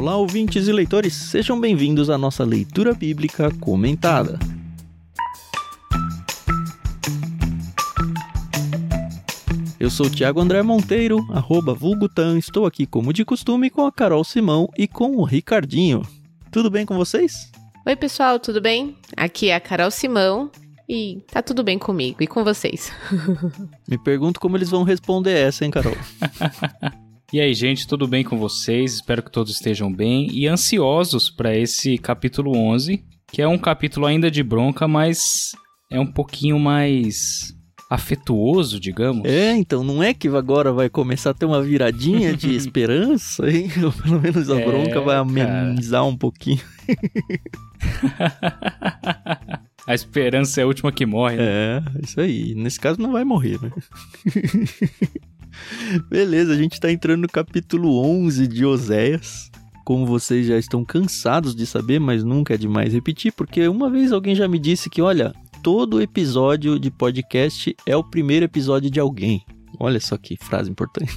Olá, ouvintes e leitores, sejam bem-vindos à nossa leitura bíblica comentada. Eu sou o Thiago André Monteiro, arroba Vulgutan, estou aqui como de costume com a Carol Simão e com o Ricardinho. Tudo bem com vocês? Oi, pessoal, tudo bem? Aqui é a Carol Simão e tá tudo bem comigo e com vocês. Me pergunto como eles vão responder essa, hein, Carol? E aí, gente, tudo bem com vocês? Espero que todos estejam bem e ansiosos para esse capítulo 11, que é um capítulo ainda de bronca, mas é um pouquinho mais afetuoso, digamos. É, então, não é que agora vai começar a ter uma viradinha de esperança, hein? Ou pelo menos a É, bronca vai cara. amenizar um pouquinho. a esperança é a última que morre. né? É, isso aí. Nesse caso não vai morrer, né? Beleza, a gente tá entrando no capítulo 11 de Oséias. Como vocês já estão cansados de saber, mas nunca é demais repetir, porque uma vez alguém já me disse que, olha, todo episódio de podcast é o primeiro episódio de alguém. Olha só que frase importante.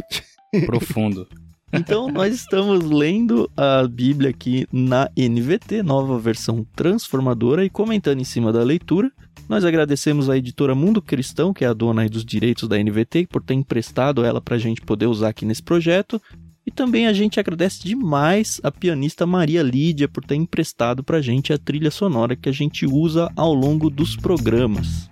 Profundo. Então, nós estamos lendo a Bíblia aqui na NVT, nova versão transformadora, e comentando em cima da leitura. Nós agradecemos a editora Mundo Cristão, que é a dona dos direitos da NVT, por ter emprestado ela para a gente poder usar aqui nesse projeto. E também a gente agradece demais a pianista Maria Lídia por ter emprestado para a gente a trilha sonora que a gente usa ao longo dos programas.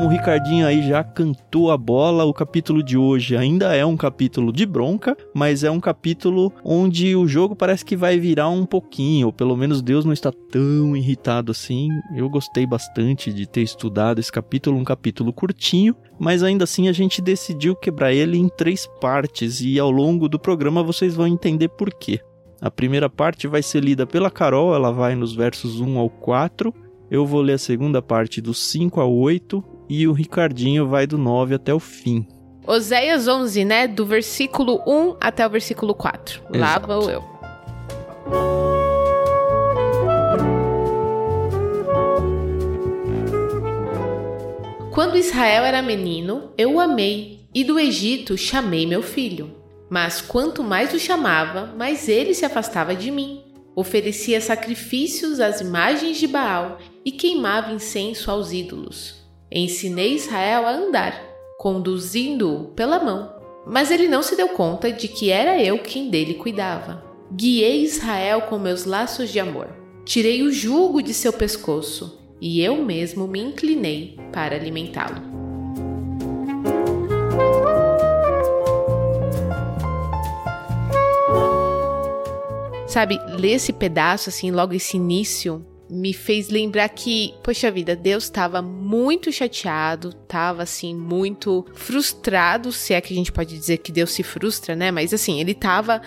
Como o Ricardinho aí já cantou a bola, o capítulo de hoje ainda é um capítulo de bronca, mas é um capítulo onde o jogo parece que vai virar um pouquinho, ou pelo menos Deus não está tão irritado assim. Eu gostei bastante de ter estudado esse capítulo, um capítulo curtinho, mas ainda assim a gente decidiu quebrar ele em três partes e ao longo do programa vocês vão entender por quê. A primeira parte vai ser lida pela Carol, ela vai nos versos 1 ao 4. Eu vou ler a segunda parte do 5 ao 8 e o Ricardinho vai do 9 até o fim. Oséias 11, né? Do versículo 1 até o versículo 4. Lá Exato. vou eu. Quando Israel era menino, eu o amei, e do Egito chamei meu filho. Mas quanto mais o chamava, mais ele se afastava de mim. Oferecia sacrifícios às imagens de Baal e queimava incenso aos ídolos. Ensinei Israel a andar, conduzindo-o pela mão. Mas ele não se deu conta de que era eu quem dele cuidava. Guiei Israel com meus laços de amor. Tirei o jugo de seu pescoço e eu mesmo me inclinei para alimentá-lo. Sabe, ler esse pedaço, assim, logo esse início, me fez lembrar que, poxa vida, Deus estava muito chateado, estava assim muito frustrado, se é que a gente pode dizer que Deus se frustra, né? Mas assim, ele estava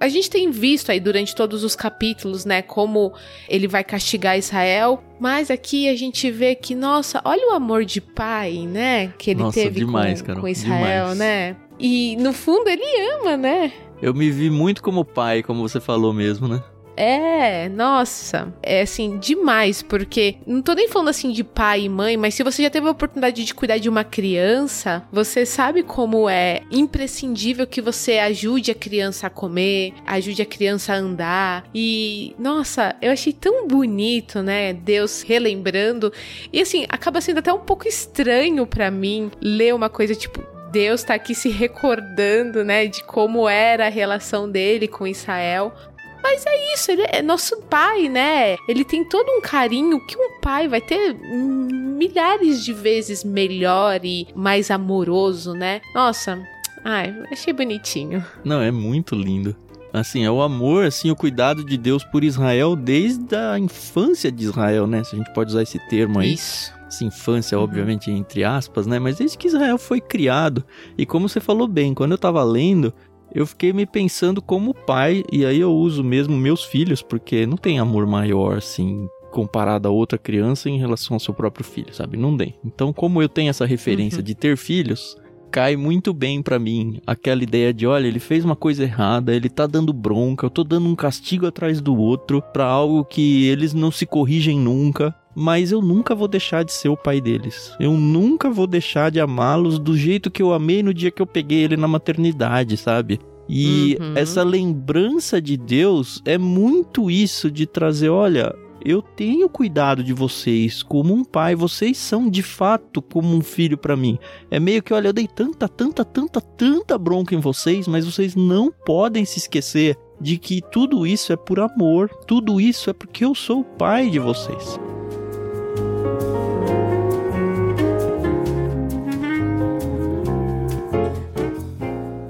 a gente tem visto aí durante todos os capítulos, né, como ele vai castigar Israel, mas aqui a gente vê que, nossa, olha o amor de pai, né, que ele Nossa, teve demais, com, com Israel, demais. né? E no fundo ele ama, né? Eu me vi muito como pai, como você falou mesmo, né? É, nossa, é assim, demais, porque não tô nem falando assim de pai e mãe, mas se você já teve a oportunidade de cuidar de uma criança, você sabe como é imprescindível que você ajude a criança a comer, ajude a criança a andar. E, nossa, eu achei tão bonito, né? Deus relembrando. E assim, acaba sendo até um pouco estranho pra mim ler uma coisa tipo. Deus tá aqui se recordando, né, de como era a relação dele com Israel. Mas é isso, ele é nosso pai, né? Ele tem todo um carinho que um pai vai ter milhares de vezes melhor e mais amoroso, né? Nossa, ai, achei bonitinho. Não, é muito lindo. Assim, é o amor, assim, o cuidado de Deus por Israel desde a infância de Israel, né? Se a gente pode usar esse termo aí. Isso. Essa infância, Uhum. obviamente, entre aspas, né? Mas desde que Israel foi criado. E como você falou bem, quando eu tava lendo, eu fiquei me pensando como pai, e aí eu uso mesmo meus filhos, porque não tem amor maior, assim, comparado a outra criança em relação ao seu próprio filho, sabe? Não tem. Então, como eu tenho essa referência Uhum. de ter filhos, cai muito bem pra mim aquela ideia de, olha, ele fez uma coisa errada, ele tá dando bronca, eu tô dando um castigo atrás do outro pra algo que eles não se corrigem nunca. Mas eu nunca vou deixar de ser o pai deles. Eu nunca vou deixar de amá-los do jeito que eu amei no dia que eu peguei ele na maternidade, sabe? E Uhum. essa lembrança de Deus é muito isso de trazer, olha, eu tenho cuidado de vocês como um pai, vocês são de fato como um filho pra mim. É meio que, olha, eu dei tanta, tanta, tanta, tanta bronca em vocês, mas vocês não podem se esquecer de que tudo isso é por amor, tudo isso é porque eu sou o pai de vocês.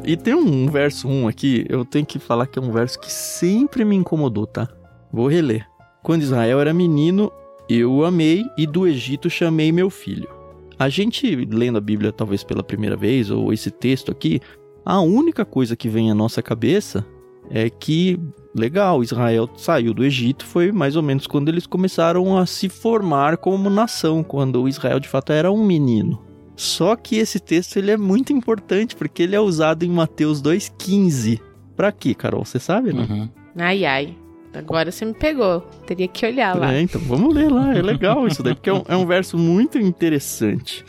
E tem um verso 1 aqui, eu tenho que falar que é um verso que sempre me incomodou, tá? Vou reler. Quando Israel era menino, eu o amei e do Egito chamei meu filho. A gente lendo a Bíblia talvez pela primeira vez, ou esse texto aqui, a única coisa que vem à nossa cabeça é que, legal, Israel saiu do Egito, foi mais ou menos quando eles começaram a se formar como nação, quando Israel de fato era um menino. Só que esse texto ele é muito importante porque ele é usado em Mateus 2,15. Pra quê, Carol? Você sabe, né? Uhum. Ai, ai. Agora você me pegou. Teria que olhar lá. É, então vamos ler lá. É legal isso daí, porque é um, é um verso muito interessante.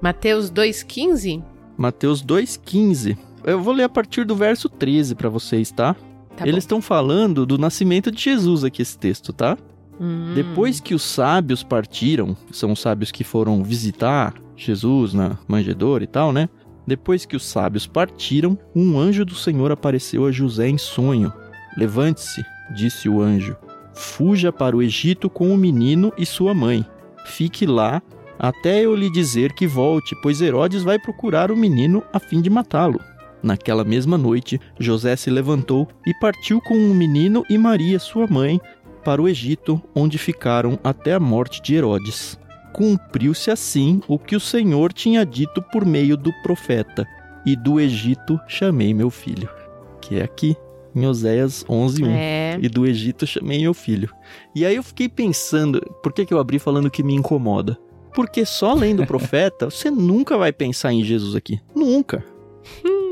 Mateus 2,15? Mateus 2,15. Eu vou ler a partir do verso 13 pra vocês, tá? Tá Eles estão falando do nascimento de Jesus aqui, esse texto, tá? Hum. Depois que os sábios partiram, são os sábios que foram visitar Jesus na manjedoura e tal, né? Depois que os sábios partiram, um anjo do Senhor apareceu a José em sonho. Levante-se, disse o anjo. Fuja para o Egito com o menino e sua mãe. Fique lá até eu lhe dizer que volte, pois Herodes vai procurar o menino a fim de matá-lo. Naquela mesma noite, José se levantou e partiu com o menino e Maria, sua mãe, para o Egito, onde ficaram até a morte de Herodes. Cumpriu-se assim o que o Senhor tinha dito por meio do profeta: E do Egito chamei meu filho. Que é aqui, em Oséias 11:1. É. E do Egito chamei meu filho. E aí eu fiquei pensando, por que, que eu abri falando que me incomoda? Porque só lendo o profeta, você nunca vai pensar em Jesus aqui. Nunca.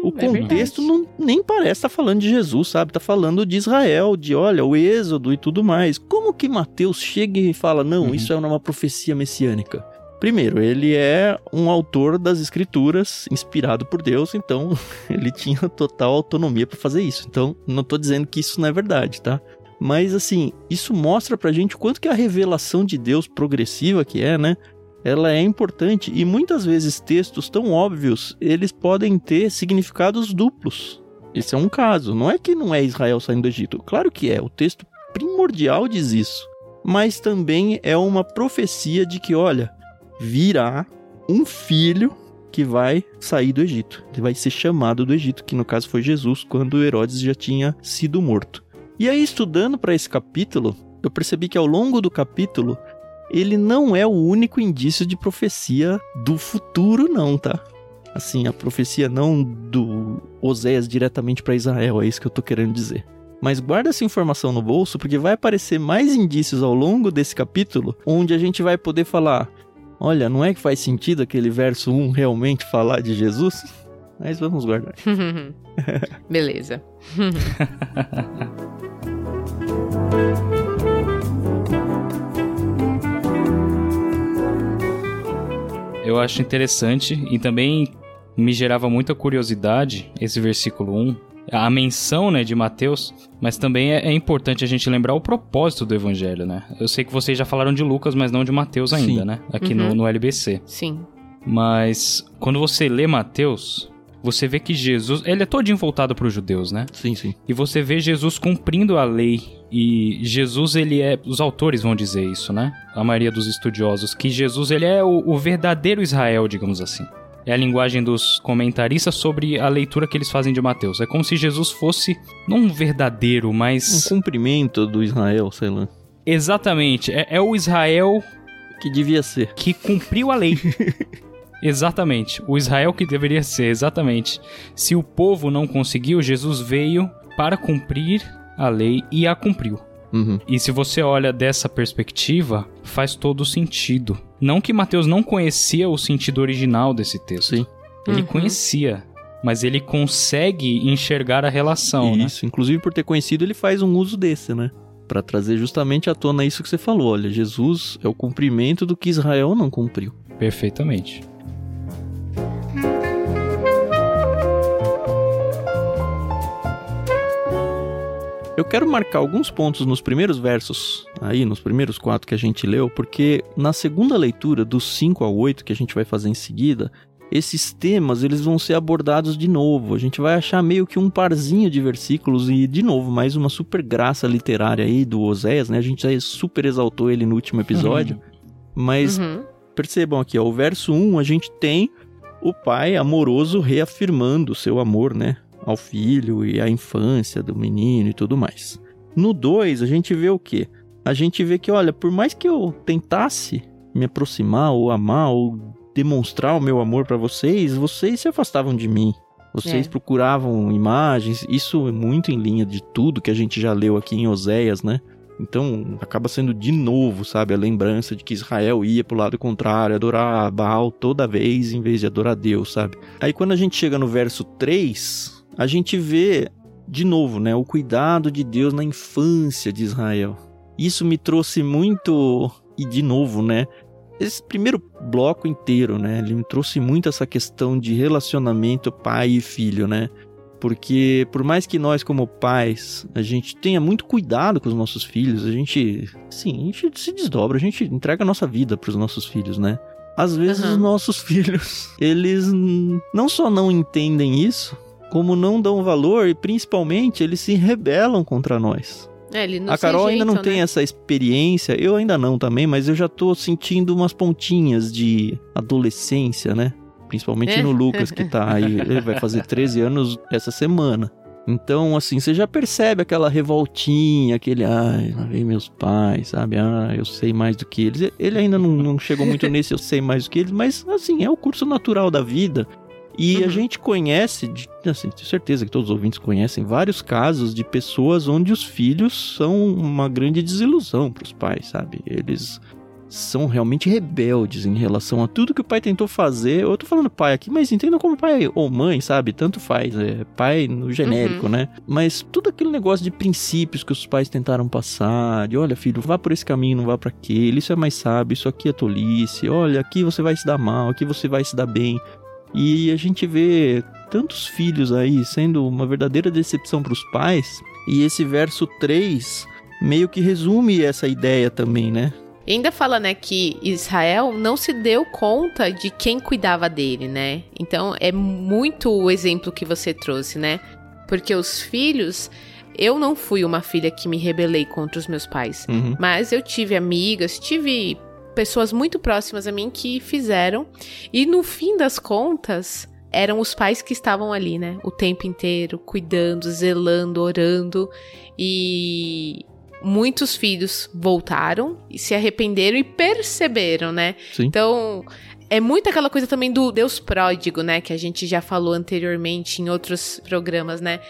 O é contexto verdade. não, nem parece estar falando de Jesus, sabe? Tá falando de Israel, de olha, o êxodo e tudo mais. Como que Mateus chega e fala, não, Uhum. isso é uma profecia messiânica? Primeiro, ele é um autor das escrituras, inspirado por Deus, então ele tinha total autonomia para fazer isso. Então, não tô dizendo que isso não é verdade, tá? Mas assim, isso mostra pra gente o quanto que a revelação de Deus progressiva que é, né? Ela é importante e muitas vezes textos tão óbvios, eles podem ter significados duplos. Esse é um caso, não é que não é Israel saindo do Egito. Claro que é, o texto primordial diz isso. Mas também é uma profecia de que, olha, virá um filho que vai sair do Egito. Ele vai ser chamado do Egito, que no caso foi Jesus, quando Herodes já tinha sido morto. E aí, estudando para esse capítulo, eu percebi que ao longo do capítulo, ele não é o único indício de profecia do futuro, não, tá? Assim, a profecia não do Oséias diretamente para Israel, é isso que eu tô querendo dizer. Mas guarda essa informação no bolso, porque vai aparecer mais indícios ao longo desse capítulo, onde a gente vai poder falar: olha, não é que faz sentido aquele verso 1 realmente falar de Jesus? Mas vamos guardar. Beleza. Eu acho interessante e também me gerava muita curiosidade esse versículo 1, a menção né, de Mateus, mas também é, é importante a gente lembrar o propósito do evangelho, né? Eu sei que vocês já falaram de Lucas, mas não de Mateus ainda, Sim. né? Aqui Uhum. no, no LBC. Sim. Mas quando você lê Mateus, você vê que Jesus, ele é todinho voltado para os judeus, né? Sim, sim. E você vê Jesus cumprindo a lei. E Jesus, ele é. Os autores vão dizer isso, né? A maioria dos estudiosos. Que Jesus, ele é o, o verdadeiro Israel, digamos assim. É a linguagem dos comentaristas sobre a leitura que eles fazem de Mateus. É como se Jesus fosse, não um verdadeiro, Um mas. cumprimento do Israel, sei lá. Exatamente. É, é o Israel Que devia ser. que cumpriu a lei. exatamente. O Israel que deveria ser, exatamente. Se o povo não conseguiu, Jesus veio para cumprir a lei e a cumpriu. Uhum. E se você olha dessa perspectiva, faz todo sentido. Não que Mateus não conhecia o sentido original desse texto. Sim. Ele Uhum. conhecia, mas ele consegue enxergar a relação, né? Isso, inclusive por ter conhecido, ele faz um uso desse, né? Pra trazer justamente à tona isso que você falou. Olha, Jesus é o cumprimento do que Israel não cumpriu. Perfeitamente. Eu quero marcar alguns pontos nos primeiros versos, aí, nos primeiros quatro que a gente leu, porque na segunda leitura, dos 5 ao 8, que a gente vai fazer em seguida, esses temas eles vão ser abordados de novo. A gente vai achar meio que um parzinho de versículos e, de novo, mais uma super graça literária aí do Oséias, né? A gente já super exaltou ele no último episódio. Mas Uhum. percebam aqui, ó, o verso 1, a gente tem o pai amoroso reafirmando o seu amor, né, ao filho e à infância do menino e tudo mais. No 2, a gente vê o quê? A gente vê que, olha, por mais que eu tentasse me aproximar ou amar ou demonstrar o meu amor pra vocês, vocês se afastavam de mim. Vocês É. procuravam imagens, isso é muito em linha de tudo que a gente já leu aqui em Oséias, né? Então, acaba sendo de novo, sabe, a lembrança de que Israel ia pro lado contrário, adorar Baal toda vez em vez de adorar Deus, sabe? Aí quando a gente chega no verso 3, a gente vê de novo, né, o cuidado de Deus na infância de Israel. Isso me trouxe muito e de novo, né, esse primeiro bloco inteiro, né, ele me trouxe muito essa questão de relacionamento pai e filho, né? Porque por mais que nós como pais, a gente tenha muito cuidado com os nossos filhos, a gente, sim, a gente se desdobra, a gente entrega a nossa vida para os nossos filhos, né? Às vezes Aham. os nossos filhos, eles não só não entendem isso, como não dão valor e principalmente eles se rebelam contra nós. É, a Carol ainda não ajeitam, tem né? essa experiência, eu ainda não também, mas eu já tô sentindo umas pontinhas de adolescência, né? Principalmente É. no Lucas, que tá aí, ele vai fazer 13 anos essa semana. Então, assim, você já percebe aquela revoltinha, aquele, ai, lá vem meus pais, sabe? Ah, eu sei mais do que eles. Ele ainda não, não chegou muito nesse, eu sei mais do que eles, mas, assim, é o curso natural da vida. E a Uhum. gente conhece, assim, tenho certeza que todos os ouvintes conhecem vários casos de pessoas onde os filhos são uma grande desilusão para os pais, sabe? Eles são realmente rebeldes em relação a tudo que o pai tentou fazer. Eu tô falando pai aqui, mas entendam como pai ou mãe, sabe? Tanto faz, é pai no genérico, né? Mas tudo aquele negócio de princípios que os pais tentaram passar, de olha, filho, vá por esse caminho, não vá para aquele, isso é mais sábio, isso aqui é tolice, olha, aqui você vai se dar mal, aqui você vai se dar bem. E a gente vê tantos filhos aí sendo uma verdadeira decepção para os pais. E esse verso 3 meio que resume essa ideia também, né? E ainda fala, né, que Israel não se deu conta de quem cuidava dele, né? Então é muito o exemplo que você trouxe, né? Porque os filhos. Eu não fui uma filha que me rebelei contra os meus pais. Uhum. Mas eu tive amigas, tive pessoas muito próximas a mim que fizeram. E no fim das contas, eram os pais que estavam ali, né? O tempo inteiro, cuidando, zelando, orando. E muitos filhos voltaram e se arrependeram e perceberam, né? Sim. Então. É muito aquela coisa também do Deus pródigo, né? Que a gente já falou anteriormente em outros programas, né?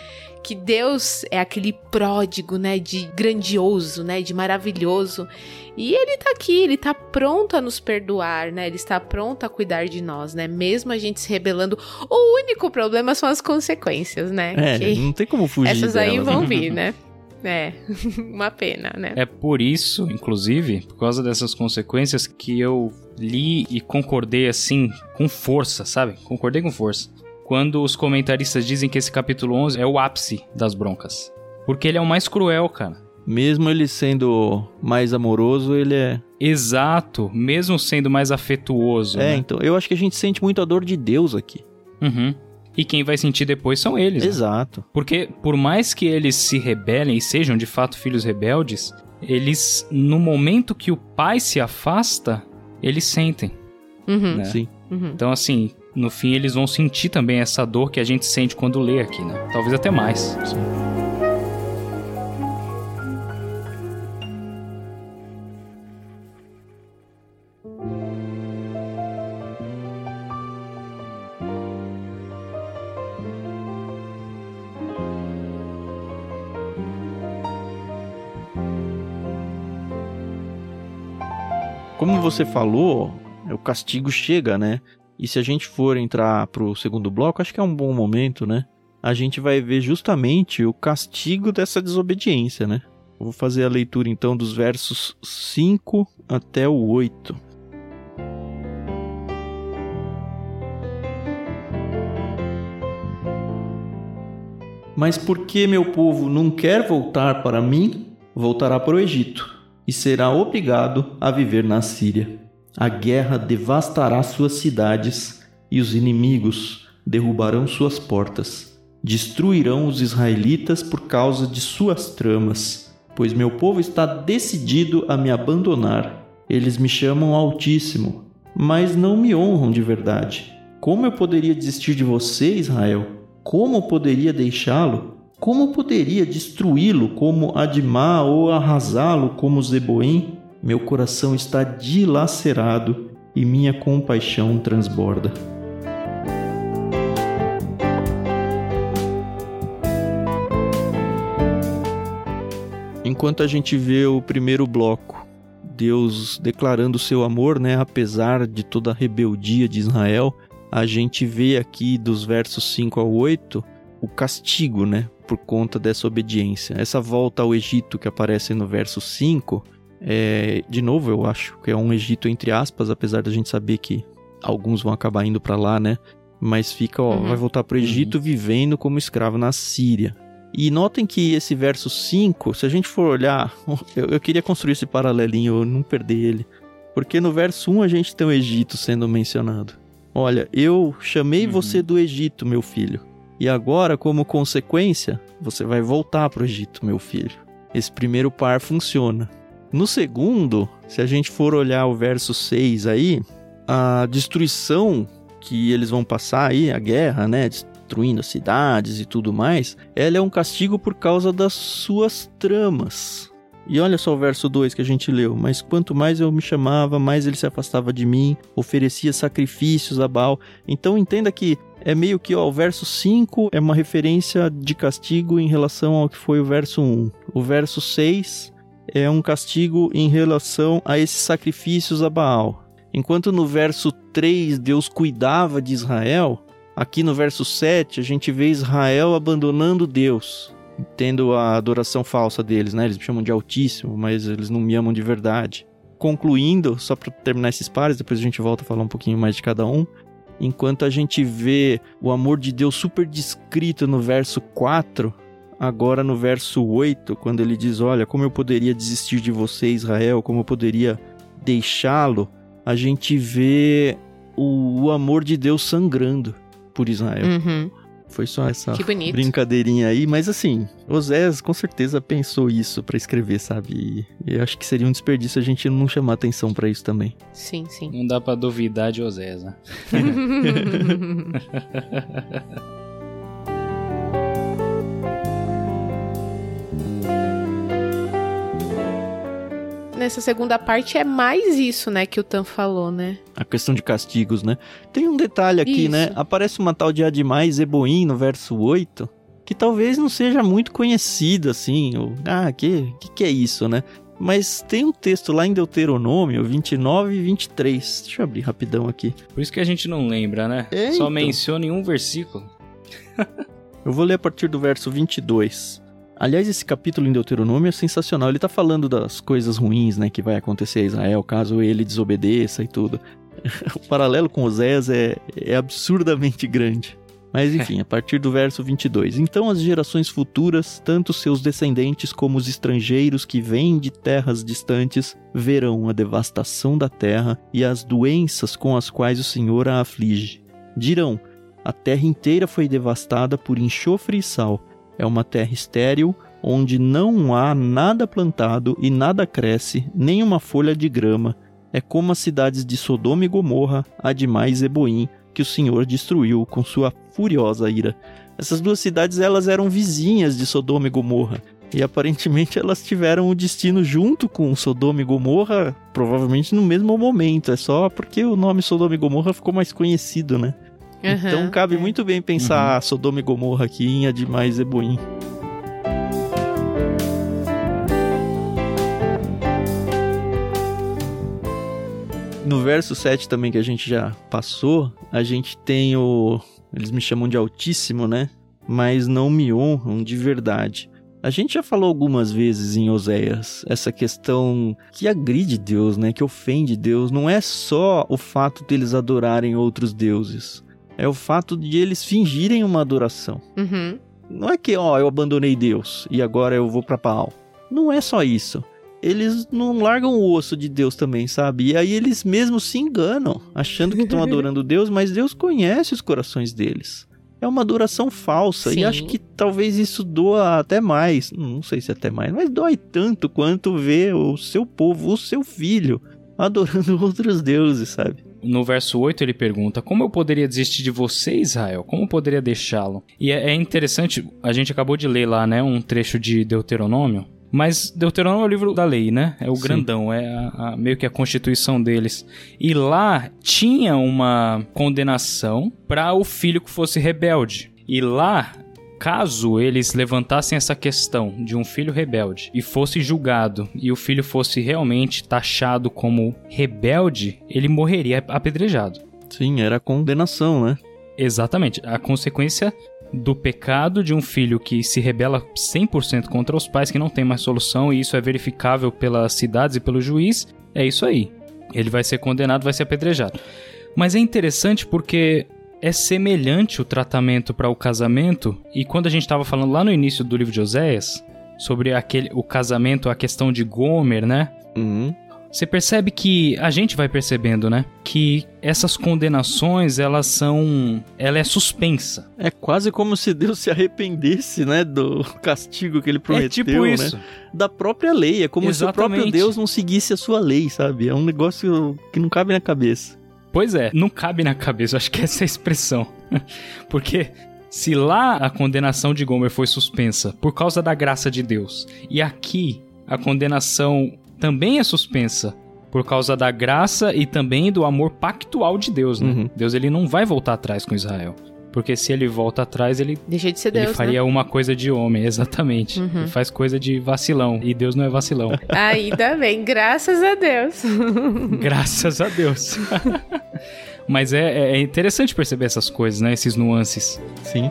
Que Deus é aquele pródigo, né? De grandioso, né? De maravilhoso. E ele tá aqui, ele tá pronto a nos perdoar, né? Ele está pronto a cuidar de nós, né? Mesmo a gente se rebelando. O único problema são as consequências, né? É, Que não tem como fugir essas aí delas, vão né? vir, né? É, uma pena, né? É por isso, inclusive, por causa dessas consequências, que eu li e concordei assim, com força, sabe? Concordei com força. Quando os comentaristas dizem que esse capítulo 11 é o ápice das broncas. Porque ele é o mais cruel, cara. Mesmo ele sendo mais amoroso, ele é. Exato, mesmo sendo mais afetuoso. É, né? então. Eu acho que a gente sente muito a dor de Deus aqui. Uhum. E quem vai sentir depois são eles. né? Exato. Porque por mais que eles se rebelem e sejam de fato filhos rebeldes, eles, no momento que o pai se afasta, eles sentem. Uhum, né? Sim. uhum. Então, assim, no fim eles vão sentir também essa dor que a gente sente quando lê aqui, né? Talvez até mais. Como você falou, o castigo chega, né? E se a gente for entrar pro segundo bloco, acho que é um bom momento, né? A gente vai ver justamente o castigo dessa desobediência, né? Vou fazer a leitura então dos versos 5 até o 8. Mas porque meu povo não quer voltar para mim, voltará para o Egito e será obrigado a viver na Síria. A guerra devastará suas cidades e os inimigos derrubarão suas portas. Destruirão os israelitas por causa de suas tramas, pois meu povo está decidido a me abandonar. Eles me chamam Altíssimo, mas não me honram de verdade. Como eu poderia desistir de você, Israel? Como poderia deixá-lo? Como poderia destruí-lo como Admá ou arrasá-lo como Zeboim? Meu coração está dilacerado e minha compaixão transborda. Enquanto a gente vê o primeiro bloco, Deus declarando seu amor, né, apesar de toda a rebeldia de Israel, a gente vê aqui dos versos 5 ao 8 o castigo, né, por conta dessa obediência. Essa volta ao Egito que aparece no verso 5, é, de novo, eu acho que é um Egito entre aspas, apesar da gente saber que alguns vão acabar indo para lá, né? Mas fica, ó, uhum. vai voltar para o Egito uhum. vivendo como escravo na Síria. E notem que esse verso 5, se a gente for olhar, eu, eu queria construir esse paralelinho, eu não perder ele. Porque no verso 1 a gente tem o Egito sendo mencionado. Olha, eu chamei uhum. você do Egito, meu filho. E agora, como consequência, você vai voltar para o Egito, meu filho. Esse primeiro par funciona. No segundo, se a gente for olhar o verso 6 aí, a destruição que eles vão passar aí, a guerra, né, destruindo as cidades e tudo mais, ela é um castigo por causa das suas tramas. E olha só o verso 2 que a gente leu. Mas quanto mais eu me chamava, mais ele se afastava de mim, oferecia sacrifícios a Baal. Então entenda que é meio que ó, o verso 5 é uma referência de castigo em relação ao que foi o verso 1. O verso 6 é um castigo em relação a esses sacrifícios a Baal. Enquanto no verso 3 Deus cuidava de Israel, aqui no verso 7 a gente vê Israel abandonando Deus, tendo a adoração falsa deles, né? Eles me chamam de Altíssimo, mas eles não me amam de verdade. Concluindo, só para terminar esses pares, depois a gente volta a falar um pouquinho mais de cada um enquanto a gente vê o amor de Deus super descrito no verso 4, agora no verso 8, quando ele diz: Olha, como eu poderia desistir de você, Israel, como eu poderia deixá-lo, a gente vê o, o, amor de Deus sangrando por Israel. Uhum. Foi só essa brincadeirinha aí, mas assim, Osés com certeza pensou isso para escrever, sabe? E eu acho que seria um desperdício a gente não chamar atenção para isso também. Sim, sim. Não dá para duvidar de Osés, né? nessa segunda parte é mais isso, né, que o Tan falou, né? A questão de castigos, né? Tem um detalhe aqui, né? isso. né? Aparece uma tal de Admais Eboim no verso 8, que talvez não seja muito conhecida, assim. Ou, ah, que, que que é isso, né? Mas tem um texto lá em Deuteronômio 29 e 23. Deixa eu abrir rapidão aqui. Por isso que a gente não lembra, né? É, Só então. menciona em um versículo. eu vou ler a partir do verso 22. Aliás, esse capítulo em Deuteronômio é sensacional. Ele tá falando das coisas ruins, né, que vai acontecer a Israel caso ele desobedeça e tudo. o paralelo com Osés é, é absurdamente grande. Mas enfim, a partir do verso 22. Então as gerações futuras, tanto seus descendentes como os estrangeiros que vêm de terras distantes, verão a devastação da terra e as doenças com as quais o Senhor a aflige. Dirão: A terra inteira foi devastada por enxofre e sal é uma terra estéril, onde não há nada plantado e nada cresce, nem uma folha de grama. É como as cidades de Sodoma e Gomorra, Admais e Zeboim, que o Senhor destruiu com sua furiosa ira. Essas duas cidades elas eram vizinhas de Sodoma e Gomorra. E aparentemente elas tiveram o destino junto com Sodoma e Gomorra, provavelmente no mesmo momento. É só porque o nome Sodoma e Gomorra ficou mais conhecido, né? Uhum, então cabe é. muito bem pensar uhum. Sodoma e Gomorra aqui em Admais Zeboim. No verso 7 também que a gente já passou, a gente tem o. Eles me chamam de Altíssimo, né? Mas não me honram de verdade. A gente já falou algumas vezes em Oséias essa questão que agride Deus, né? Que ofende Deus. Não é só o fato deles adorarem outros deuses. É o fato de eles fingirem uma adoração. Uhum. Não é que, ó, eu abandonei Deus e agora eu vou para Baal. Não é só isso. Eles não largam o osso de Deus também, sabe? E aí eles mesmos se enganam, achando que estão adorando Deus, mas Deus conhece os corações deles. É uma adoração falsa Sim. e acho que talvez isso doa até mais. Não sei se até mais, mas dói tanto quanto ver o seu povo, o seu filho, adorando outros deuses, sabe? No verso 8 ele pergunta: Como eu poderia desistir de você, Israel? Como eu poderia deixá-lo? E é, é interessante, a gente acabou de ler lá, né, um trecho de Deuteronômio. Mas Deuteronômio é o livro da lei, né? É o Sim. grandão, é a- a- meio que a constituição deles. E lá tinha uma condenação para o filho que fosse rebelde. E lá, caso eles levantassem essa questão de um filho rebelde e fosse julgado e o filho fosse realmente taxado como rebelde, ele morreria apedrejado. Sim, era condenação, né? Exatamente. A consequência do pecado de um filho que se rebela 100% contra os pais, que não tem mais solução, e isso é verificável pelas cidades e pelo juiz, é isso aí. Ele vai ser condenado, vai ser apedrejado. Mas é interessante porque é semelhante o tratamento para o casamento, e quando a gente estava falando lá no início do livro de Oséias, sobre aquele, o casamento, a questão de Gomer, né? Uhum. Você percebe que a gente vai percebendo, né? Que essas condenações, elas são. Ela é suspensa. É quase como se Deus se arrependesse, né, do castigo que ele prometeu, é tipo né? isso. Da própria lei. É como se o próprio Exatamente. Deus não seguisse a sua lei, sabe? É um negócio que não cabe na cabeça. Pois é, não cabe na cabeça, eu acho que essa é a expressão. Porque se lá a condenação de Gomer foi suspensa por causa da graça de Deus, e aqui a condenação também é suspensa por causa da graça e também do amor pactual de Deus, né? Uhum. Deus ele não vai voltar atrás com Israel. Porque se ele volta atrás, ele, Deixa de ser ele Deus, faria uma coisa de homem, exatamente. Uhum. Ele faz coisa de vacilão. E Deus não é vacilão. né? Ainda bem, graças a Deus. Graças a Deus. Mas é, é interessante perceber essas coisas, né? Esses nuances. Sim.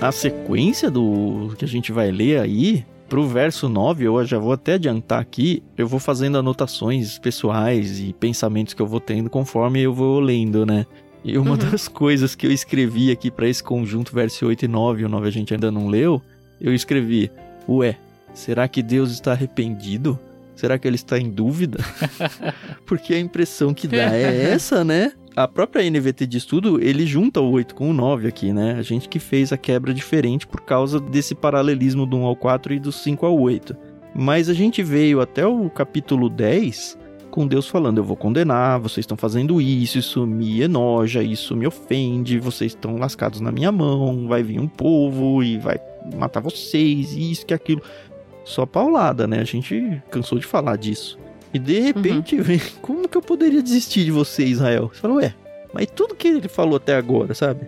A sequência do que a gente vai ler aí, pro verso 9, eu já vou até adiantar aqui, eu vou fazendo anotações pessoais e pensamentos que eu vou tendo conforme eu vou lendo, né? E uma Uhum. das coisas que eu escrevi aqui pra esse conjunto, verso 8 e 9, o 9 a gente ainda não leu, eu escrevi: Ué, será que Deus está arrependido? Será que ele está em dúvida? Porque a impressão que dá é essa, né? A própria NVT de estudo, ele junta o 8 com o 9 aqui, né? A gente que fez a quebra diferente por causa desse paralelismo do 1 ao 4 e do 5 ao 8. Mas a gente veio até o capítulo 10 com Deus falando: Eu vou condenar, vocês estão fazendo isso, isso me enoja, isso me ofende, vocês estão lascados na minha mão, vai vir um povo e vai matar vocês, isso que aquilo. Só paulada, né? A gente cansou de falar disso. E de repente vem, como que eu poderia desistir de você, Israel? Você falou, ué, mas tudo que ele falou até agora, sabe?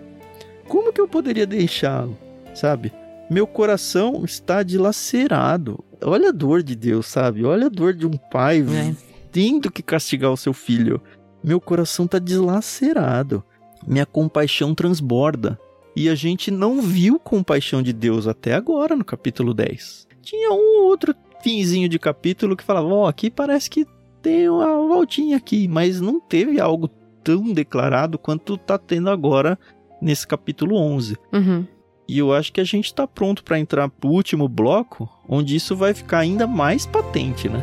Como que eu poderia deixá-lo, sabe? Meu coração está dilacerado. Olha a dor de Deus, sabe? Olha a dor de um pai É. tendo que castigar o seu filho. Meu coração está dilacerado. Minha compaixão transborda. E a gente não viu compaixão de Deus até agora no capítulo 10. Tinha um ou outro finzinho de capítulo que falava, ó, aqui parece que tem uma voltinha aqui, mas não teve algo tão declarado quanto tá tendo agora nesse capítulo 11. Uhum. E eu acho que a gente tá pronto para entrar pro último bloco, onde isso vai ficar ainda mais patente, né?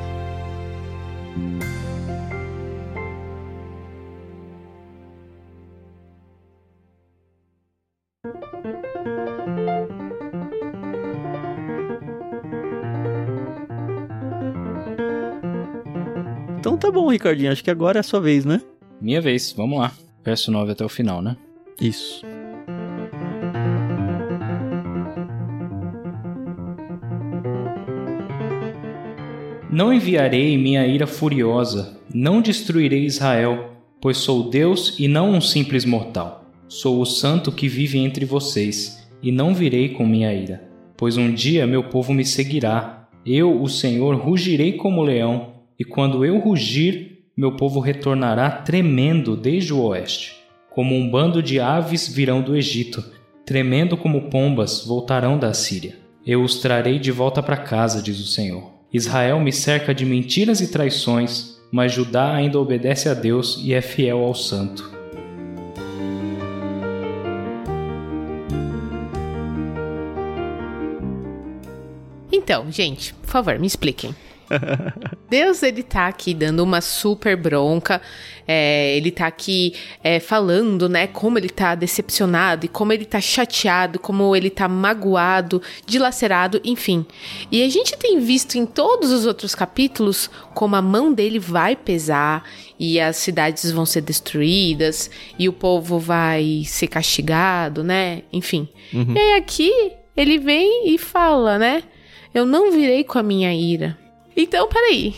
Bom, Ricardinho, acho que agora é a sua vez, né? Minha vez, vamos lá. Verso 9 até o final, né? Isso. Não enviarei minha ira furiosa, não destruirei Israel, pois sou Deus e não um simples mortal. Sou o santo que vive entre vocês, e não virei com minha ira. pois um dia meu povo me seguirá. Eu, o Senhor, rugirei como leão, e quando eu rugir, meu povo retornará tremendo desde o oeste. Como um bando de aves virão do Egito, tremendo como pombas voltarão da Síria. Eu os trarei de volta para casa, diz o Senhor. Israel me cerca de mentiras e traições, mas Judá ainda obedece a Deus e é fiel ao Santo. Então, gente, por favor, me expliquem. Deus, ele tá aqui dando uma super bronca, é, ele tá aqui é, falando, né, como ele tá decepcionado e como ele tá chateado, como ele tá magoado, dilacerado, enfim. E a gente tem visto em todos os outros capítulos como a mão dele vai pesar e as cidades vão ser destruídas e o povo vai ser castigado, né, enfim. Uhum. E aí aqui ele vem e fala, né, eu não virei com a minha ira. Então, peraí.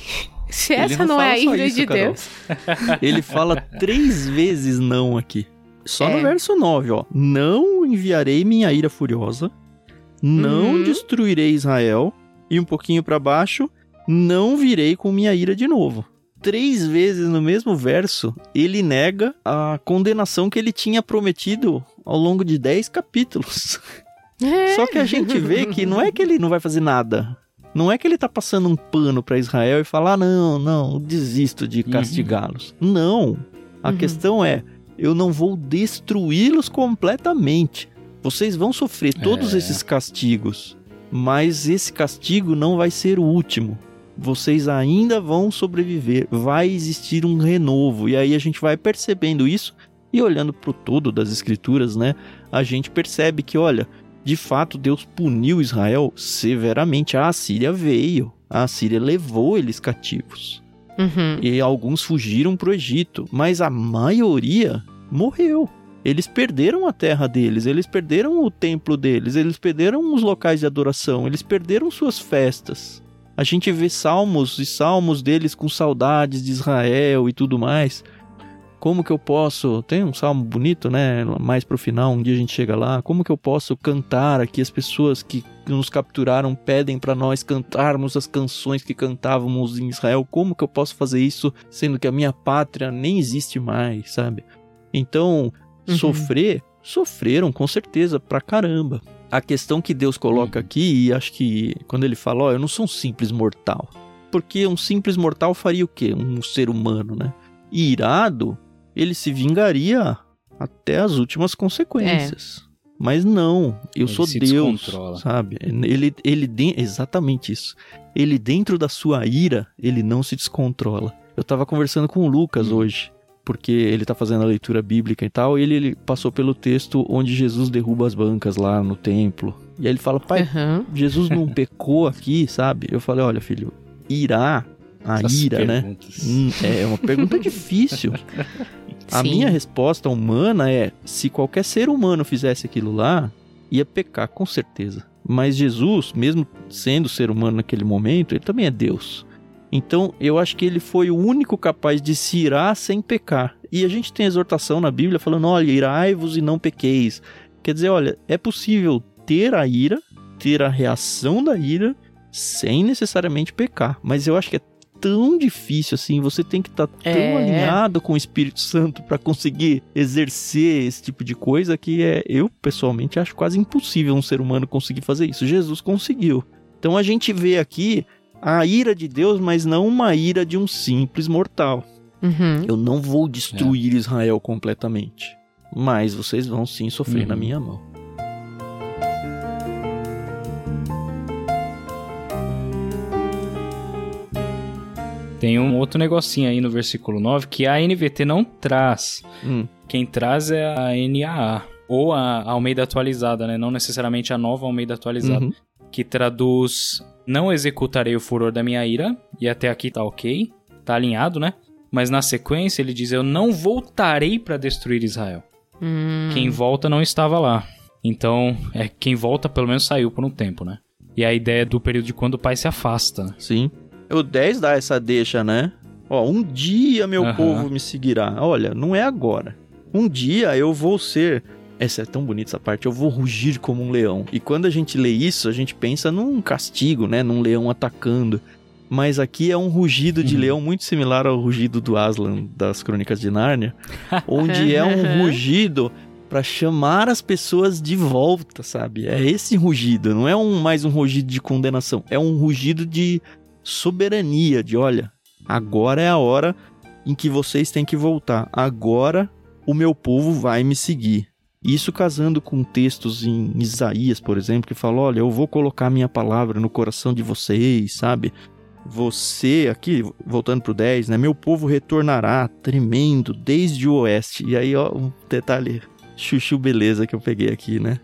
Se essa não, não é a ira isso, de Carol. Deus. Ele fala três vezes não aqui. Só é. no verso 9, ó. Não enviarei minha ira furiosa. Não uhum. destruirei Israel. E um pouquinho para baixo, não virei com minha ira de novo. Três vezes no mesmo verso, ele nega a condenação que ele tinha prometido ao longo de dez capítulos. É. Só que a gente vê que não é que ele não vai fazer nada. Não é que ele tá passando um pano para Israel e falar, ah, não, não, desisto de uhum. castigá-los. Uhum. Não. A uhum. questão é, eu não vou destruí-los completamente. Vocês vão sofrer todos é. esses castigos, mas esse castigo não vai ser o último. Vocês ainda vão sobreviver, vai existir um renovo. E aí a gente vai percebendo isso e olhando para o todo das escrituras, né? A gente percebe que, olha, de fato, Deus puniu Israel severamente. A Assíria veio, a Assíria levou eles cativos. Uhum. E alguns fugiram para o Egito, mas a maioria morreu. Eles perderam a terra deles, eles perderam o templo deles, eles perderam os locais de adoração, eles perderam suas festas. A gente vê salmos e salmos deles com saudades de Israel e tudo mais. Como que eu posso. Tem um salmo bonito, né? Mais pro final, um dia a gente chega lá. Como que eu posso cantar aqui? As pessoas que nos capturaram pedem para nós cantarmos as canções que cantávamos em Israel. Como que eu posso fazer isso sendo que a minha pátria nem existe mais, sabe? Então, uhum. sofrer, sofreram com certeza pra caramba. A questão que Deus coloca uhum. aqui, e acho que quando ele fala, ó, oh, eu não sou um simples mortal. Porque um simples mortal faria o quê? Um ser humano, né? irado, ele se vingaria até as últimas consequências. É. Mas não, eu ele sou Deus, sabe? Ele, ele exatamente isso. Ele dentro da sua ira, ele não se descontrola. Eu tava conversando com o Lucas hum. hoje, porque ele tá fazendo a leitura bíblica e tal, e ele, ele, passou pelo texto onde Jesus derruba as bancas lá no templo. E aí ele fala: "Pai, uhum. Jesus não pecou aqui, sabe?" Eu falei: "Olha, filho, irá a Essas ira, né? perguntas. né? Hum, é uma pergunta difícil. A Sim. minha resposta humana é: se qualquer ser humano fizesse aquilo lá, ia pecar com certeza. Mas Jesus, mesmo sendo ser humano naquele momento, ele também é Deus. Então, eu acho que ele foi o único capaz de se irar sem pecar. E a gente tem exortação na Bíblia falando: olha, irai-vos e não pequeis. Quer dizer, olha, é possível ter a ira, ter a reação da ira, sem necessariamente pecar. Mas eu acho que é tão difícil assim, você tem que estar tá tão é. alinhado com o Espírito Santo para conseguir exercer esse tipo de coisa que é, eu pessoalmente acho quase impossível um ser humano conseguir fazer isso. Jesus conseguiu. Então a gente vê aqui a ira de Deus, mas não uma ira de um simples mortal. Uhum. Eu não vou destruir é. Israel completamente, mas vocês vão sim sofrer uhum. na minha mão. Tem um outro negocinho aí no versículo 9 que a NVT não traz. Hum. Quem traz é a NAA. Ou a Almeida atualizada, né? Não necessariamente a nova Almeida atualizada. Uhum. Que traduz: Não executarei o furor da minha ira. E até aqui tá ok. Tá alinhado, né? Mas na sequência ele diz: Eu não voltarei para destruir Israel. Hum. Quem volta não estava lá. Então, é quem volta pelo menos saiu por um tempo, né? E a ideia é do período de quando o pai se afasta. Né? Sim. O 10 dá essa deixa, né? Ó, um dia meu uhum. povo me seguirá. Olha, não é agora. Um dia eu vou ser Essa é tão bonita essa parte. Eu vou rugir como um leão. E quando a gente lê isso, a gente pensa num castigo, né? Num leão atacando. Mas aqui é um rugido de Uhum. leão muito similar ao rugido do Aslan das Crônicas de Nárnia, onde é um rugido para chamar as pessoas de volta, sabe? É esse rugido, não é um mais um rugido de condenação, é um rugido de soberania, de olha, agora é a hora em que vocês têm que voltar. Agora o meu povo vai me seguir. Isso casando com textos em Isaías, por exemplo, que fala: olha, eu vou colocar minha palavra no coração de vocês, sabe? Você, aqui, voltando pro 10, né? Meu povo retornará tremendo desde o oeste. E aí, ó, um detalhe, chuchu beleza que eu peguei aqui, né?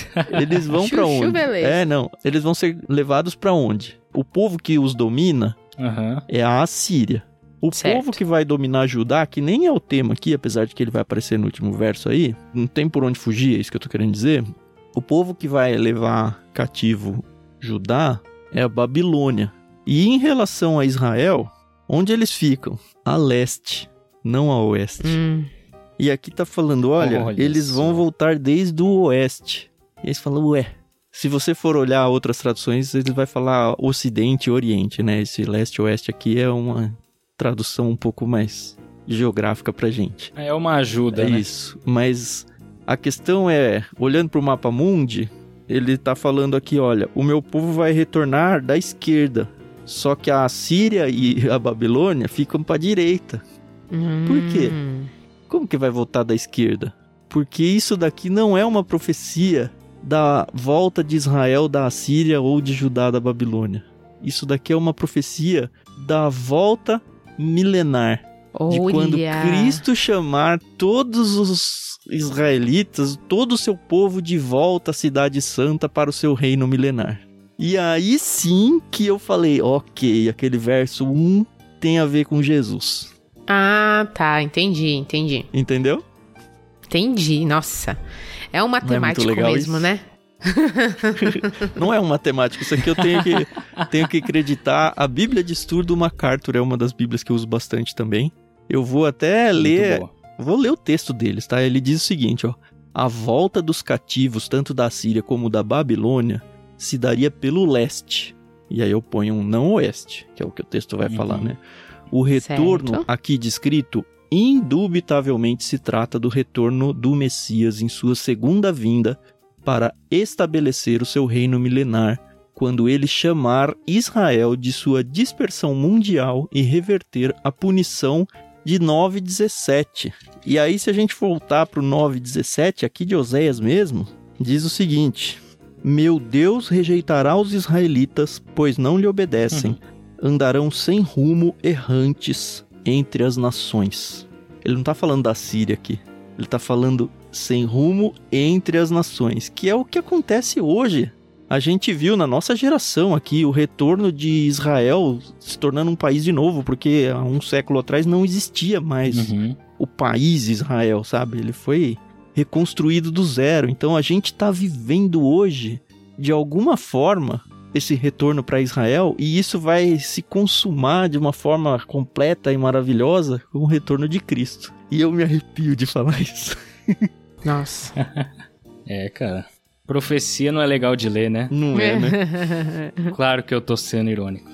Eles vão pra Chuchu onde? beleza. É, não. Eles vão ser levados pra onde? O povo que os domina Aham. é a Assíria. O Certo. povo que vai dominar Judá, que nem é o tema aqui, apesar de que ele vai aparecer no último verso aí, não tem por onde fugir, é isso que eu tô querendo dizer. O povo que vai levar cativo Judá é a Babilônia. E em relação a Israel, onde eles ficam? A leste, não a oeste. Hum. E aqui tá falando, olha, Olha eles só. vão voltar desde o oeste. E eles falam, ué. Se você for olhar outras traduções, ele vai falar ocidente e oriente, né? Esse leste e oeste aqui é uma tradução um pouco mais geográfica pra gente. É uma ajuda, É né? isso. Mas a questão é, olhando pro mapa mundi, ele tá falando aqui, olha, o meu povo vai retornar da esquerda. Só que a Síria e a Babilônia ficam pra direita. Por quê? Hum. Como que vai voltar da esquerda? Porque isso daqui não é uma profecia da volta de Israel da Assíria ou de Judá da Babilônia. Isso daqui é uma profecia da volta milenar. De quando Olha. Cristo chamar todos os israelitas, todo o seu povo de volta à Cidade Santa para o seu reino milenar. E aí sim que eu falei, ok, aquele verso 1 tem a ver com Jesus. Ah, tá. Entendi, entendi. Entendeu? Entendi. Nossa. É um muito matemático legal mesmo, isso? né? Não é um matemático, isso aqui eu tenho que, tenho que acreditar. A Bíblia de Estudo do MacArthur é uma das bíblias que eu uso bastante também. Eu vou até Muito ler, boa. vou ler o texto deles, tá? Ele diz o seguinte, ó: A volta dos cativos, tanto da Síria como da Babilônia, se daria pelo leste. E aí eu ponho um não oeste, que é o que o texto vai Uhum. falar, né? O retorno Certo. aqui descrito indubitavelmente se trata do retorno do Messias em sua segunda vinda para estabelecer o seu reino milenar, quando ele chamar Israel de sua dispersão mundial e reverter a punição de 9:17. E aí se a gente voltar para o 9:17 aqui de Oséias mesmo, diz o seguinte: Meu Deus rejeitará os israelitas, pois não lhe obedecem. Andarão sem rumo errantes entre as nações. Ele não tá falando da Síria aqui. Ele tá falando sem rumo entre as nações, que é o que acontece hoje. A gente viu na nossa geração aqui o retorno de Israel se tornando um país de novo, porque há um século atrás não existia mais Uhum. o país Israel, sabe? Ele foi reconstruído do zero. Então a gente está vivendo hoje, de alguma forma, esse retorno para Israel e isso vai se consumar de uma forma completa e maravilhosa com o retorno de Cristo. E eu me arrepio de falar isso. Nossa. É, cara. Profecia não é legal de ler, né? Não é, né? Claro que eu tô sendo irônico.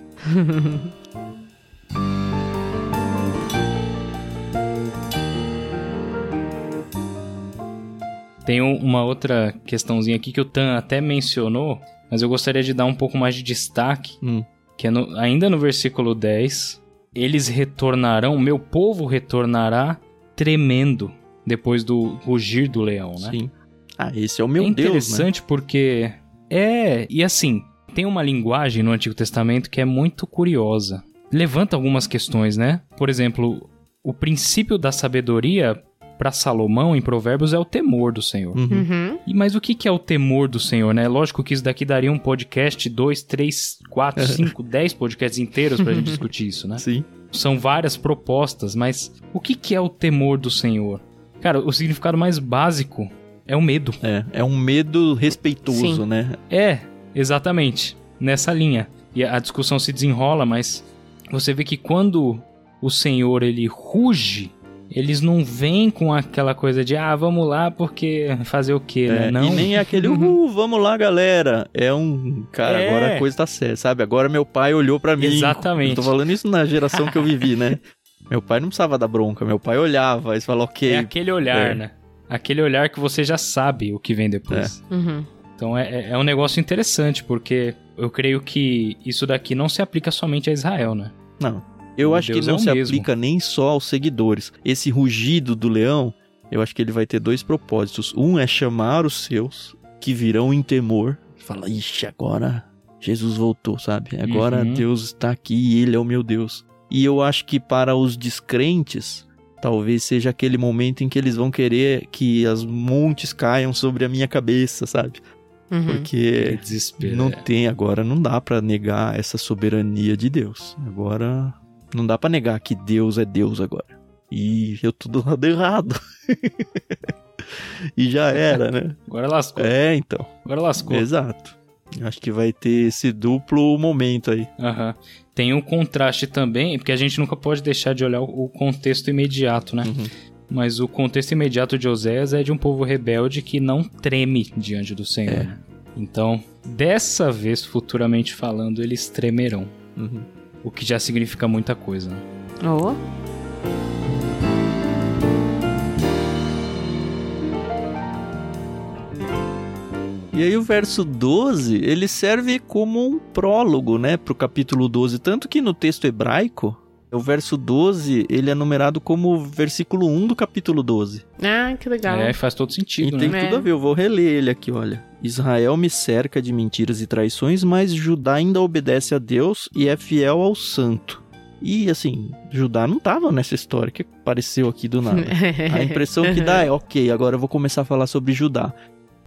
Tem um- uma outra questãozinha aqui que o Tan até mencionou, mas eu gostaria de dar um pouco mais de destaque, Hum. que é no- ainda no versículo 10, eles retornarão, meu povo retornará tremendo depois do rugir do leão, né? Sim. Ah, esse é o meu é Deus, né? interessante porque é, e assim, tem uma linguagem no Antigo Testamento que é muito curiosa. Levanta algumas questões, né? Por exemplo, o princípio da sabedoria para Salomão em Provérbios é o temor do Senhor. Uhum. Uhum. E mas o que que é o temor do Senhor, né? Lógico que isso daqui daria um podcast, dois, três, quatro, cinco, dez podcasts inteiros pra gente discutir isso, né? Sim. São várias propostas, mas o que que é o temor do Senhor? Cara, o significado mais básico é o medo. É, é um medo respeitoso, Sim. né? É, exatamente, nessa linha. E a discussão se desenrola, mas você vê que quando o Senhor ele ruge, eles não vêm com aquela coisa de, ah, vamos lá porque fazer o quê, né? É, Não. E nem é aquele, uhul, vamos lá, galera. É um. Cara, É. agora a coisa tá séria, sabe? Agora meu pai olhou pra mim. Exatamente. Eu tô falando isso na geração que eu vivi, né? Meu pai não precisava dar bronca, meu pai olhava e falava, ok. É aquele olhar, É. né? Aquele olhar que você já sabe o que vem depois. Uhum. Então é, é- é um negócio interessante, porque eu creio que isso daqui não se aplica somente a Israel, né? Não. Eu Meu acho Deus, que não é se mesmo. aplica nem só aos seguidores. Esse rugido do leão, eu acho que ele vai ter dois propósitos. Um é chamar os seus, que virão em temor. Fala, ixi, agora Jesus voltou, sabe? Agora Uhum. Deus está aqui e ele é o meu Deus. E eu acho que para os descrentes, talvez seja aquele momento em que eles vão querer que as montes caiam sobre a minha cabeça, sabe? Uhum. Porque não é. tem agora, não dá pra negar essa soberania de Deus. Agora não dá pra negar que Deus é Deus agora. E eu tô do lado errado. e já era, né? Agora lascou. É, então. Agora lascou. Exato. Acho que vai ter esse duplo momento aí. Aham. Tem um contraste também, porque a gente nunca pode deixar de olhar o contexto imediato, né? Uhum. Mas o contexto imediato de Oséias é de um povo rebelde que não treme diante do Senhor. É. Então, dessa vez, futuramente falando, eles tremerão. Uhum. O que já significa muita coisa. Oh. E aí o verso 12, ele serve como um prólogo, né, pro capítulo 12, tanto que no texto hebraico, o verso 12, ele é numerado como o versículo 1 do capítulo 12. Ah, que legal. É, faz todo E sentido, tem né? É. tudo a ver, eu vou reler ele aqui, olha. Israel me cerca de mentiras e traições, mas Judá ainda obedece a Deus e é fiel ao santo. E assim, Judá não tava nessa história que apareceu aqui do nada. A impressão que dá é, ok, agora eu vou começar a falar sobre Judá.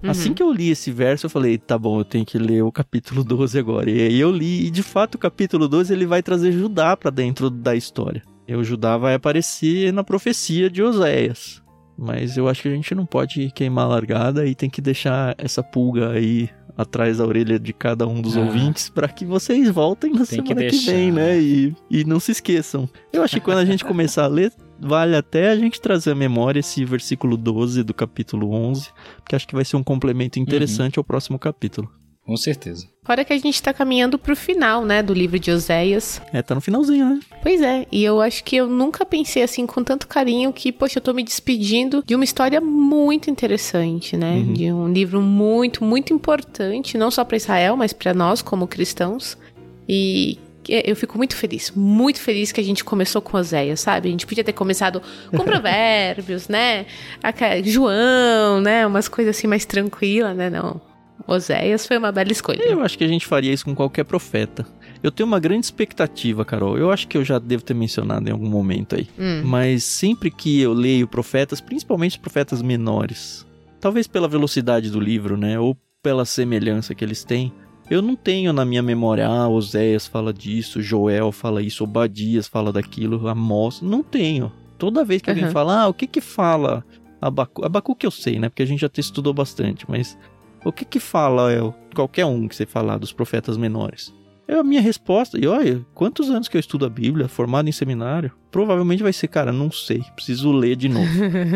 Assim Uhum. que eu li esse verso, eu falei, tá bom, eu tenho que ler o capítulo 12 agora. E aí eu li, e de fato o capítulo 12 ele vai trazer Judá pra dentro da história. E o Judá vai aparecer na profecia de Oséias. Mas eu acho que a gente não pode queimar a largada e tem que deixar essa pulga aí atrás da orelha de cada um dos Ah. ouvintes pra que vocês voltem na Tem que semana que, deixar. vem, né? E, e não se esqueçam. Eu acho que quando a gente começar a ler, vale até a gente trazer à memória esse versículo 12 do capítulo 11, porque acho que vai ser um complemento interessante ao próximo capítulo. Com certeza. Fora que a gente tá caminhando pro final, né, do livro de Oséias. É, tá no finalzinho, né? Pois é, e eu acho que eu nunca pensei assim com tanto carinho que, poxa, eu tô me despedindo de uma história muito interessante, né? Uhum. De um livro muito, muito importante, não só pra Israel, mas pra nós como cristãos. E eu fico muito feliz, muito feliz que a gente começou com Oséias, sabe? A gente podia ter começado com provérbios, né? Aca- João, né? Umas coisas assim mais tranquilas, né? Não. Oséias foi uma bela escolha. Eu acho que a gente faria isso com qualquer profeta. Eu tenho uma grande expectativa, Carol. Eu acho que eu já devo ter mencionado em algum momento aí. Hum. Mas sempre que eu leio profetas, principalmente profetas menores, talvez pela velocidade do livro, né? Ou pela semelhança que eles têm, eu não tenho na minha memória, ah, Oséias fala disso, Joel fala isso, Obadias fala daquilo, Amós. Não tenho. Toda vez que alguém Aham. fala, ah, o que que fala Abacu? Abacu que eu sei, né? Porque a gente já estudou bastante, mas o que que fala é, qualquer um que você falar dos profetas menores? É a minha resposta. E olha, quantos anos que eu estudo a Bíblia, formado em seminário, provavelmente vai ser, cara, não sei, preciso ler de novo.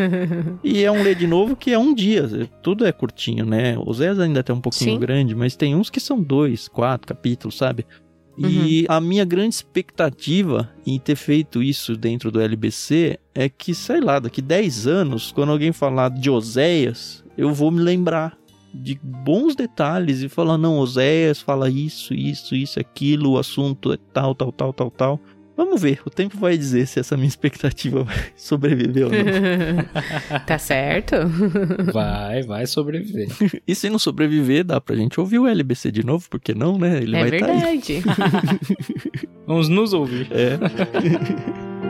e é um ler de novo que é um dia, tudo é curtinho, né? O Zés ainda tá um pouquinho Sim. grande, mas tem uns que são dois, quatro capítulos, sabe? E a minha grande expectativa em ter feito isso dentro do LBC é que, sei lá, daqui 10 anos, quando alguém falar de Oséias, eu vou me lembrar de bons detalhes e falar, não, Oséias fala isso, isso, isso, aquilo, o assunto é tal, tal, tal, tal, tal. Vamos ver, o tempo vai dizer se essa minha expectativa vai sobreviver ou não. tá certo? Vai, vai sobreviver. E se não sobreviver, dá pra gente ouvir o LBC de novo, porque não, né? Ele é vai aí. verdade. Vamos nos ouvir. É.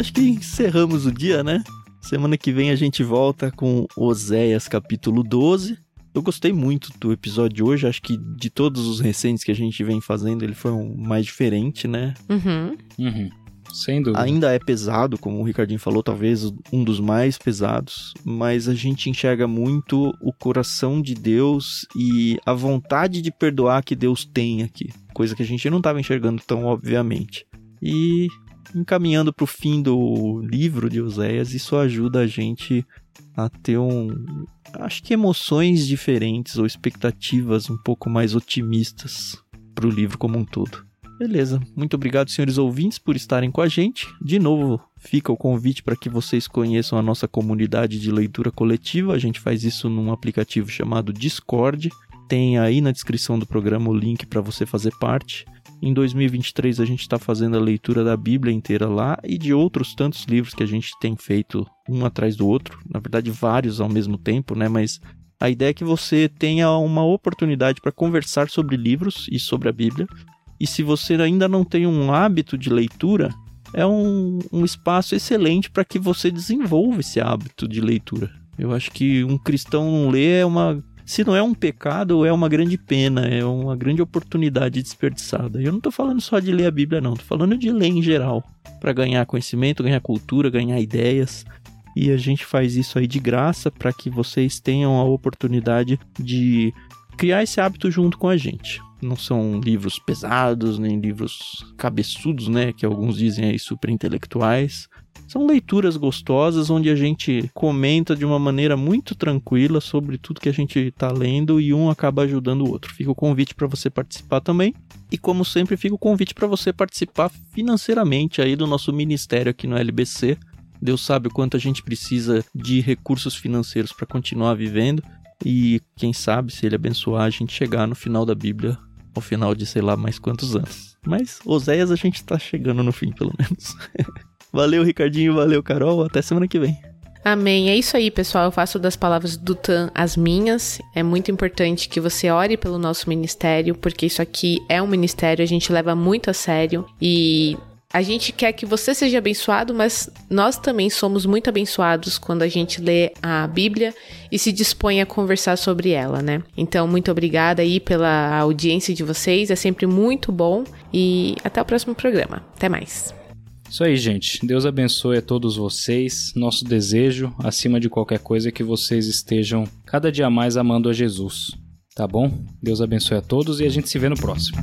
acho que encerramos o dia, né? Semana que vem a gente volta com Oséias capítulo 12. Eu gostei muito do episódio de hoje, acho que de todos os recentes que a gente vem fazendo, ele foi o mais diferente, né? Uhum. Uhum. Sem dúvida. Ainda é pesado, como o Ricardinho falou, talvez um dos mais pesados, mas a gente enxerga muito o coração de Deus e a vontade de perdoar que Deus tem aqui, coisa que a gente não estava enxergando tão obviamente. E encaminhando para o fim do livro de Oséias, isso ajuda a gente a ter um, acho que emoções diferentes ou expectativas um pouco mais otimistas para o livro como um todo. Beleza. Muito obrigado, senhores ouvintes, por estarem com a gente. De novo, fica o convite para que vocês conheçam a nossa comunidade de leitura coletiva. A gente faz isso num aplicativo chamado Discord. Tem aí na descrição do programa o link para você fazer parte. Em 2023 a gente está fazendo a leitura da Bíblia inteira lá e de outros tantos livros que a gente tem feito um atrás do outro. Na verdade, vários ao mesmo tempo, né? Mas a ideia é que você tenha uma oportunidade para conversar sobre livros e sobre a Bíblia e se você ainda não tem um hábito de leitura, é um, um espaço excelente para que você desenvolva esse hábito de leitura. Eu acho que um cristão não ler é uma. Se não é um pecado, é uma grande pena, é uma grande oportunidade desperdiçada. Eu não estou falando só de ler a Bíblia, não, estou falando de ler em geral, para ganhar conhecimento, ganhar cultura, ganhar ideias. E a gente faz isso aí de graça para que vocês tenham a oportunidade de criar esse hábito junto com a gente. Não são livros pesados, nem livros cabeçudos, né? Que alguns dizem aí super intelectuais. São leituras gostosas onde a gente comenta de uma maneira muito tranquila sobre tudo que a gente está lendo e um acaba ajudando o outro. Fica o convite para você participar também. E como sempre, fica o convite para você participar financeiramente aí do nosso ministério aqui no LBC. Deus sabe o quanto a gente precisa de recursos financeiros para continuar vivendo. E quem sabe, se ele abençoar, a gente chegar no final da Bíblia, ao final de sei lá mais quantos anos. Mas Oséias a gente tá chegando no fim, pelo menos. valeu, Ricardinho, valeu, Carol. Até semana que vem. Amém. É isso aí, pessoal. Eu faço das palavras do Tan as minhas. É muito importante que você ore pelo nosso ministério, porque isso aqui é um ministério, a gente leva muito a sério e a gente quer que você seja abençoado, mas nós também somos muito abençoados quando a gente lê a Bíblia e se dispõe a conversar sobre ela, né? Então, muito obrigada aí pela audiência de vocês, é sempre muito bom e até o próximo programa. Até mais. Isso aí, gente. Deus abençoe a todos vocês. Nosso desejo, acima de qualquer coisa, é que vocês estejam cada dia mais amando a Jesus. Tá bom? Deus abençoe a todos e a gente se vê no próximo.